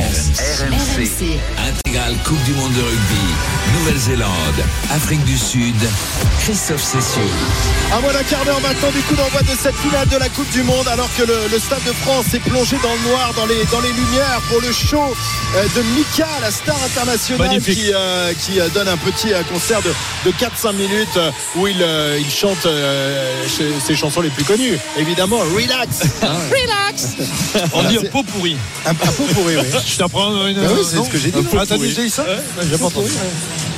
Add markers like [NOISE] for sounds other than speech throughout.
France. RMC. Intégrale Coupe du Monde de rugby. Nouvelle-Zélande. Afrique du Sud. Christophe Cessieux. À moins d'un quart d'heure maintenant du coup d'envoi de cette finale de la Coupe du Monde alors que le, le Stade de France est plongé dans le noir, dans les, dans les lumières pour le show euh, de Mika, la star internationale Magnifique. qui, euh, qui euh, donne un petit concert de, de 4-5 minutes où il, euh, il chante euh, ses- chansons les plus connues. Évidemment, Relax. Relax. On dit un pot pourri. Un, un pot pourri, oui. [LAUGHS] Je t'apprends une. Bah oui, c'est ce que j'ai dit. Ah, t'as déjà dit ça J'ai pas entendu.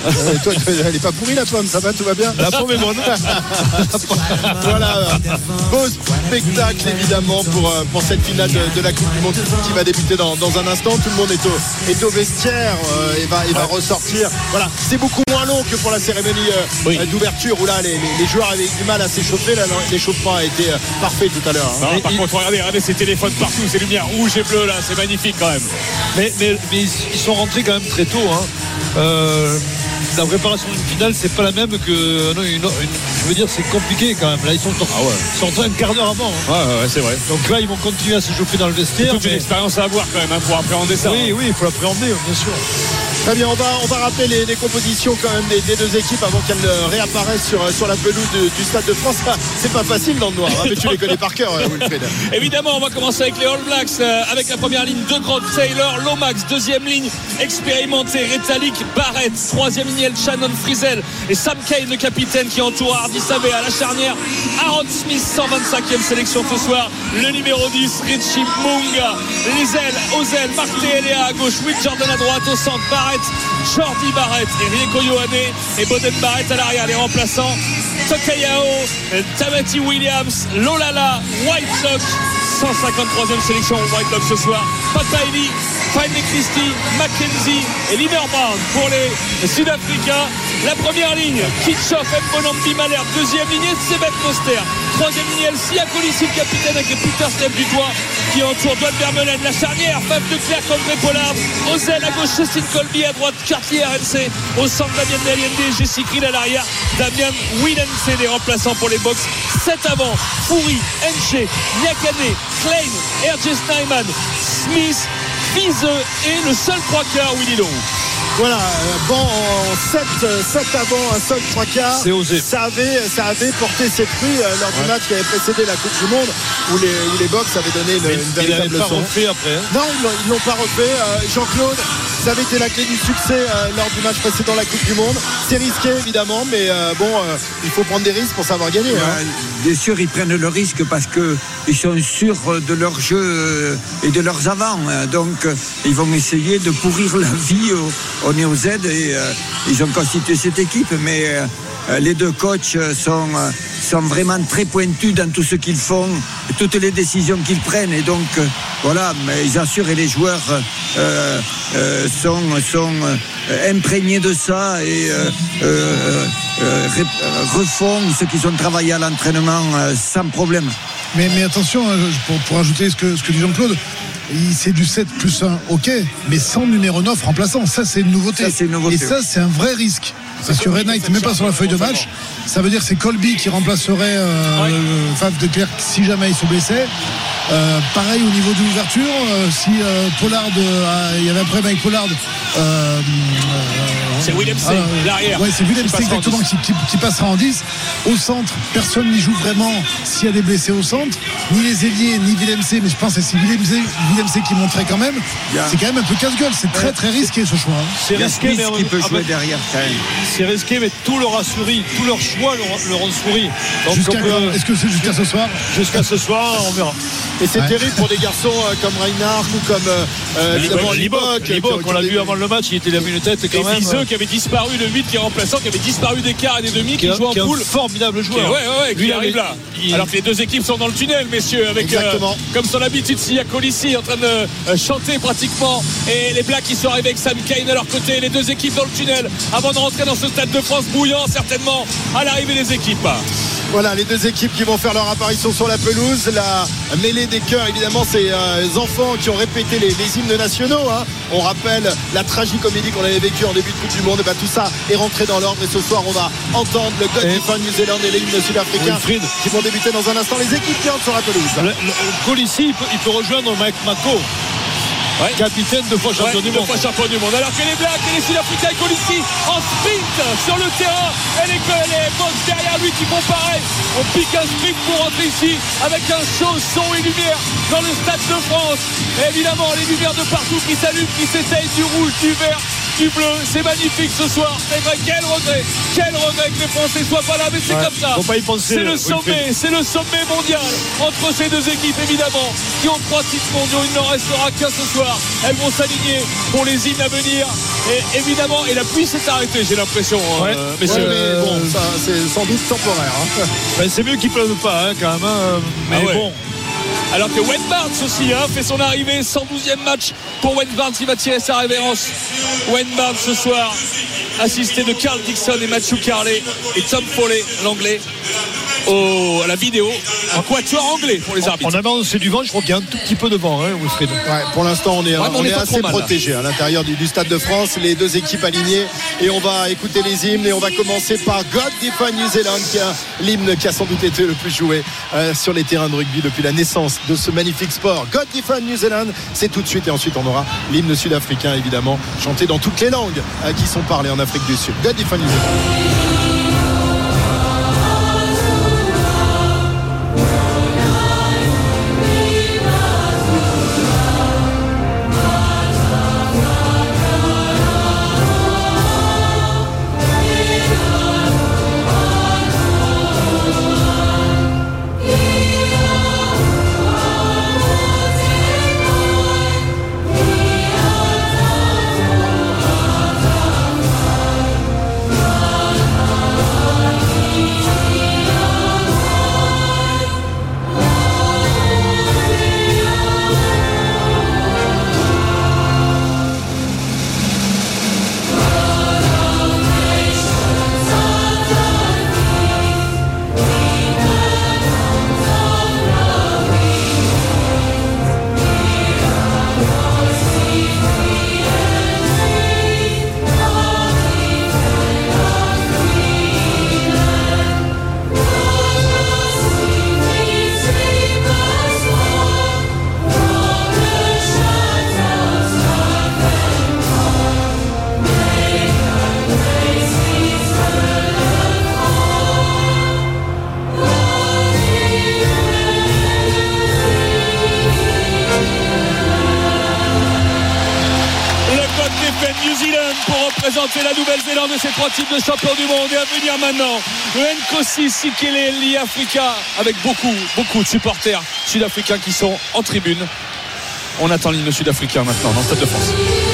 Euh, toi, toi, elle est pas pourrie la pomme, ça va, tout va bien La pomme est bonne. [LAUGHS] voilà, beau spectacle évidemment pour, euh, pour cette finale de, de la Coupe du Monde qui va débuter dans, dans un instant. Tout le monde est au, est au vestiaire euh, et va, et va ressortir. Voilà, c'est beaucoup moins long que pour la cérémonie euh, Oui. d'ouverture où là les, les- les joueurs avaient du mal à s'échauffer. Là, l'échauffement a été parfait tout à l'heure. hein. Non, par contre, regardez, regardez ces téléphones partout, ces lumières rouges et bleues là, c'est magnifique quand même. Mais, mais, mais ils ils sont rentrés quand même très tôt. Hein. Euh, la préparation d'une finale, c'est pas la même que. non, une- une- je veux dire, c'est compliqué quand même. Là, ils sont, ils sont rentrés un quart d'heure avant. hein. Ouais, ouais, ouais, c'est vrai. Donc là, ils vont continuer à se chauffer dans le C'est vestiaire. toute une expérience à avoir quand même hein, pour appréhender ça. Oui, oui, il faut l'appréhender, bien sûr. Très bien, on va, on va rappeler les, compositions quand même des, deux équipes avant qu'elles réapparaissent sur, sur la pelouse du Stade de France. Ah, C'est pas facile dans le noir, hein, mais tu les connais par cœur, euh, Wilfried. [LAUGHS] Évidemment, on va commencer avec les All Blacks, euh, avec la première ligne de Grant Taylor, Lomax, deuxième ligne expérimenté, Retalik, Barrett, troisième ligne, Shannon Frizel et Sam Kane, le capitaine qui entoure Hardy Sabé à la charnière. Aaron Smith, 125e sélection ce soir, le numéro 10, Richie Munga, les ailes, Ozel, Marc à gauche, Jordan à droite, au centre, Barrett, Jordi Barrett et Rieko Yohane et Boden Barrett à l'arrière, les remplaçants. Tokayao, Tamati Williams, Lolala, Whitelock, 153e sélection White Lock ce soir. Pataili, Fanny Christie, Mackenzie et Liverpool pour les Sud-Africains. La première ligne, Kitchoff, Mbonambi Malher. Deuxième ligne, Sebet Moster. Troisième ligne, Elsia Colissi, le capitaine avec Peter Step du doigt qui entoure Douane Vermeulen. La charnière, Fab de Clerc, André Pollard. Ozel à gauche, Cécile Colby à droite, Cartier RNC. Au centre, Damien Daliende, Jessie Krill à l'arrière. Damien Willense, les remplaçants pour les box. 7 avant, Foury, Enche, Nyakane, Klein, RJ Snyman, Smith, Fizeux et le seul trois quarts, Willy Leroux. Voilà, euh, bon en 7, avant, un seul trois quarts. C'est osé. Ça avait, ça avait porté ses fruits euh, lors du match qui avait précédé la Coupe du Monde où les, où les Box avaient donné une, Mais une il n'avait véritable pas leçon. refait après. hein. Non, ils l'ont- ils l'ont pas refait. Euh, Jean-Claude, ça avait été la clé du succès euh, lors du match précédent la Coupe du Monde. C'est risqué évidemment, mais euh, bon, euh, il faut prendre des risques pour savoir gagner. hein. Bien sûr, ils prennent le risque parce qu'ils sont sûrs de leur jeu et de leurs avants. hein. Donc, ils vont essayer de pourrir la vie au, Néo Z et ils ont constitué cette équipe. Mais les deux coachs sont, sont vraiment très pointus dans tout ce qu'ils font, toutes les décisions qu'ils prennent. Et donc, euh, voilà, mais ils assurent et les joueurs euh, euh, sont, sont imprégnés de ça et euh, refont ce qu'ils ont travaillé à l'entraînement sans problème. Mais, mais attention, hein, pour, pour ajouter ce que, ce que dit Jean-Claude, c'est du 7 plus 1, ok, mais sans numéro 9 remplaçant. Ça, c'est une nouveauté. Ça, c'est une nouveauté. Et ça, c'est un vrai risque. Parce que Red Knight n'est même pas sur la feuille de match. Ça veut dire que c'est Colby qui remplacerait euh, Ouais. le Faf de Clerc si jamais il se blessait. Euh, pareil au niveau de l'ouverture, euh, si Pollard, il y avait un problème avec Pollard. C'est Willem C, ah, l'arrière. Ouais, c'est Willem en exactement 10. qui, qui- qui passera en 10. Au centre, personne n'y joue vraiment s'il y a des blessés au centre. Ni les ailiers, ni Willem C, mais je pense que c'est Willem C, qui monterait quand même. Yeah. C'est quand même un peu casse-gueule. C'est très très risqué ce choix. hein. C'est a risqué, mais qui peut ah, jouer mais derrière quand même. c'est risqué, mais tout leur a souri, tout leur choix leur, leur ont souri. Est-ce que c'est jusqu'à ce soir? Jusqu'à ce soir, on verra. Et c'est Ouais. terrible pour des garçons euh, comme Reinhardt ou comme euh, euh, Libok, Libok. Libok, qui- on l'a vu avant le match, il était la une tête Et quand même. Fizeux qui avait disparu, le 8 qui est remplaçant, qui avait disparu des quarts et des demi, qui, qui est, joue en poule. formidable joueur. ouais, ouais, ouais, qui Lui, arrive là. il- Alors que les deux équipes sont dans le tunnel, messieurs, avec euh, comme son habitude, Sia Colissi en train de euh, chanter pratiquement. Et les Blacks qui sont arrivés avec Sam Kane à leur côté. Les deux équipes dans le tunnel avant de rentrer dans ce stade de France bouillant, certainement, à l'arrivée des équipes. Voilà, les deux équipes qui vont faire leur apparition sur la pelouse. La mêlée des cœurs, évidemment, ces euh, enfants qui ont répété les, les hymnes nationaux. hein. On rappelle la tragicomédie qu'on avait vécue en début de Coupe du Monde. Et bah, tout ça est rentré dans l'ordre. Et ce soir, on va entendre le God Et- Defend New Zealand et les hymnes sud-africains qui vont débuter dans un instant. Les équipes qui entrent sur la pelouse. Le, le- Colissi, il peut, il peut rejoindre Mike Mako. Ouais. capitaine deux fois champion Ouais, du deux monde. fois champion du monde. Alors que les Blacks et les Sud-Africains ici en sprint sur le terrain. Et les, les Box derrière lui qui font pareil. On pique un sprint pour rentrer ici avec un show, son et lumière dans le Stade de France. Et évidemment, les lumières de partout qui s'allument, qui s'éteignent du rouge, du vert, du bleu. C'est magnifique ce soir. C'est vrai, quel regret. Quel regret que les Français soient pas là. Mais c'est Ouais, comme ça. faut pas y penser, C'est le Wilfried. sommet, c'est le sommet mondial entre ces deux équipes évidemment qui ont trois titres mondiaux. Il n'en restera qu'un ce soir. Elles vont s'aligner pour les hymnes à venir. Et évidemment, et la pluie s'est arrêtée, j'ai l'impression, Ouais. euh, Ouais, mais bon, ça, c'est sans doute temporaire. hein. [LAUGHS] Ben, c'est mieux qu'il pleuve pas hein, quand même. hein. Mais Ah ouais. bon, Alors que Wayne Barnes aussi hein, fait son arrivée, 112e match pour Wayne Barnes, il va tirer sa révérence. Wayne Barnes ce soir, assisté de Carl Dixon et Matthew Carley et Tom Foley, l'anglais, au, à la vidéo. Un quatuor anglais pour les arbitres. en avant c'est du vent, je crois qu'il y a un tout petit peu de vent, hein, Wilfried. Ouais, pour l'instant, on est, Ouais, mais on on est est pas assez protégé à l'intérieur du, du Stade de France. Les deux équipes alignées. Et on va écouter les hymnes. Et on va commencer par God Defend New Zealand, qui est l'hymne qui a sans doute été le plus joué euh, sur les terrains de rugby depuis la naissance de ce magnifique sport. God Defend New Zealand, c'est tout de suite. Et ensuite, on aura l'hymne sud-africain, évidemment, chanté dans toutes les langues euh, qui sont parlées en Afrique du Sud. God Defend New Zealand. Et ses trois titres de champion du monde. Et à venir maintenant, le Nkosi Sikeleli Africa avec beaucoup, beaucoup de supporters sud-africains qui sont en tribune. On attend l'hymne sud-africain maintenant dans le Stade de France.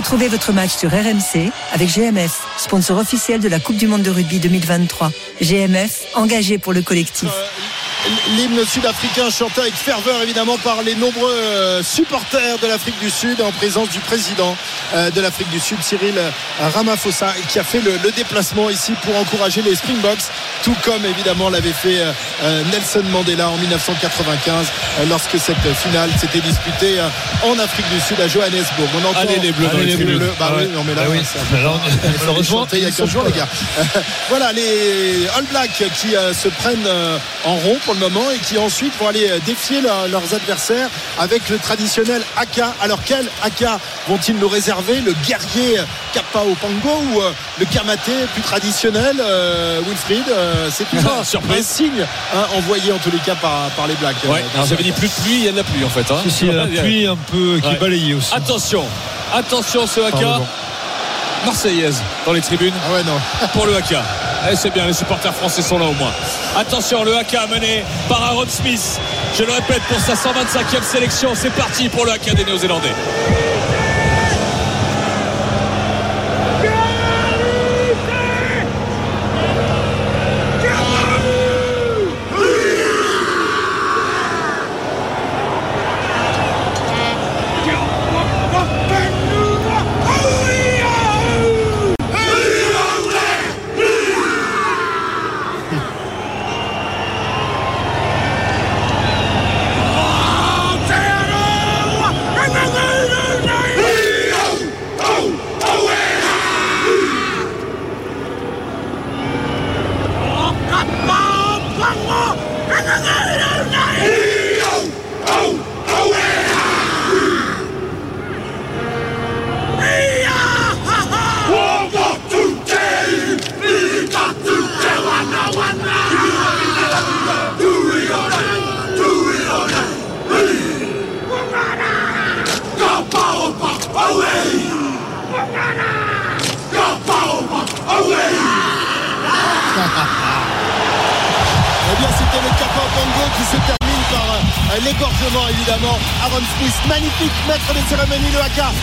Retrouvez votre match sur RMC avec GMF, sponsor officiel de la Coupe du Monde de rugby 2023. GMF, engagé pour le collectif. L'hymne sud-africain chanté avec ferveur évidemment par les nombreux euh, supporters de l'Afrique du Sud en présence du président euh, de l'Afrique du Sud Cyril Ramaphosa qui a fait le, déplacement ici pour encourager les Springboks tout comme évidemment l'avait fait Nelson Mandela en 1995 lorsque cette finale s'était disputée en Afrique du Sud à Johannesburg. On entend Allez les bleus, les bleus. Bah oui, non mais là, malheureusement [LAUGHS] il y a 15 jours les gars. [LAUGHS] voilà les All Blacks qui se prennent en rond pour le moment et qui ensuite vont aller défier leurs adversaires avec le traditionnel AK. Alors quel AK vont-ils nous réserver? Le guerrier Kappa Pango ou euh, le Kamaté plus traditionnel euh, Wilfried euh, C'est toujours [LAUGHS] un signe hein, envoyé en tous les cas par, par les Blacks. Ouais, j'avais dit plus de pluie, il y a de la pluie en fait. Hein. il y a la pluie un peu qui est balayée aussi. Attention, attention ce AK. Marseillaise dans les tribunes. Ah ouais, non. Pour le AK. Eh, c'est bien, les supporters français sont là au moins. Attention, le AK mené par Aaron Smith. Je le répète pour sa 125e sélection. C'est parti pour le AK des Néo-Zélandais. Évidemment. Aaron Smith, magnifique maître des cérémonies, le AK